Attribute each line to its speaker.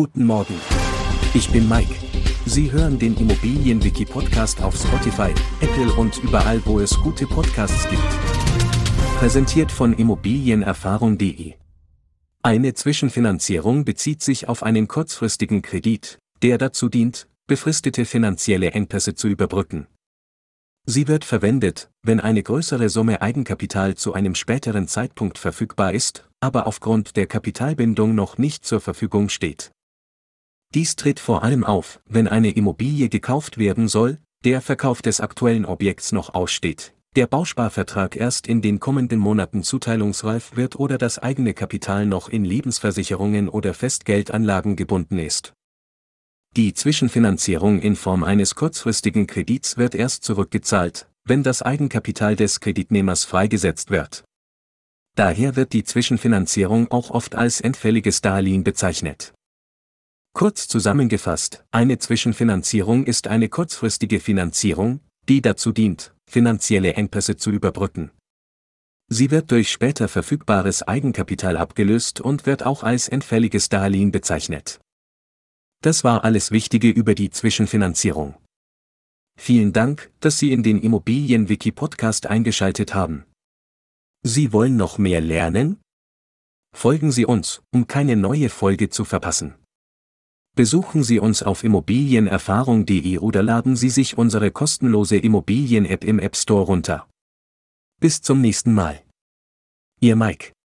Speaker 1: Guten Morgen. Ich bin Mike. Sie hören den Immobilienwiki-Podcast auf Spotify, Apple und überall, wo es gute Podcasts gibt. Präsentiert von Immobilienerfahrung.de. Eine Zwischenfinanzierung bezieht sich auf einen kurzfristigen Kredit, der dazu dient, befristete finanzielle Engpässe zu überbrücken. Sie wird verwendet, wenn eine größere Summe Eigenkapital zu einem späteren Zeitpunkt verfügbar ist, aber aufgrund der Kapitalbindung noch nicht zur Verfügung steht. Dies tritt vor allem auf, wenn eine Immobilie gekauft werden soll, der Verkauf des aktuellen Objekts noch aussteht, der Bausparvertrag erst in den kommenden Monaten zuteilungsreif wird oder das eigene Kapital noch in Lebensversicherungen oder Festgeldanlagen gebunden ist. Die Zwischenfinanzierung in Form eines kurzfristigen Kredits wird erst zurückgezahlt, wenn das Eigenkapital des Kreditnehmers freigesetzt wird. Daher wird die Zwischenfinanzierung auch oft als endfälliges Darlehen bezeichnet. Kurz zusammengefasst, eine Zwischenfinanzierung ist eine kurzfristige Finanzierung, die dazu dient, finanzielle Engpässe zu überbrücken. Sie wird durch später verfügbares Eigenkapital abgelöst und wird auch als endfälliges Darlehen bezeichnet. Das war alles Wichtige über die Zwischenfinanzierung. Vielen Dank, dass Sie in den Immobilienwiki Podcast eingeschaltet haben. Sie wollen noch mehr lernen? Folgen Sie uns, um keine neue Folge zu verpassen. Besuchen Sie uns auf immobilienerfahrung.de oder laden Sie sich unsere kostenlose Immobilien-App im App Store runter. Bis zum nächsten Mal. Ihr Mike.